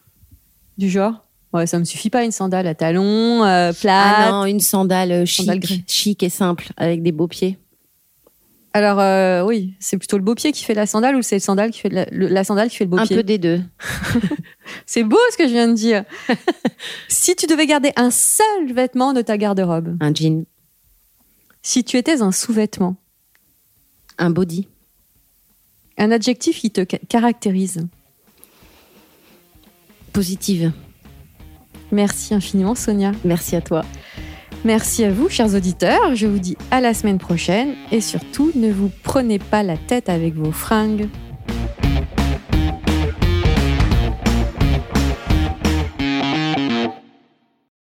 du genre Ouais, ça me suffit pas une sandale à talons, euh, plate. Ah non, une sandale euh, chic, Sandale grise. chic et simple, avec des beaux pieds. Alors euh, oui, c'est plutôt le beau pied qui fait la sandale ou c'est le sandale qui fait la, le- la sandale qui fait le beau Un pied peu des deux. *laughs* C'est beau ce que je viens de dire. *laughs* si tu devais garder un seul vêtement de ta garde-robe, Un jean, si tu étais un sous-vêtement, un body, un adjectif qui te ca- caractérise. Positive. Merci infiniment Sonia. Merci à toi. Merci à vous chers auditeurs. Je vous dis à la semaine prochaine et surtout ne vous prenez pas la tête avec vos fringues.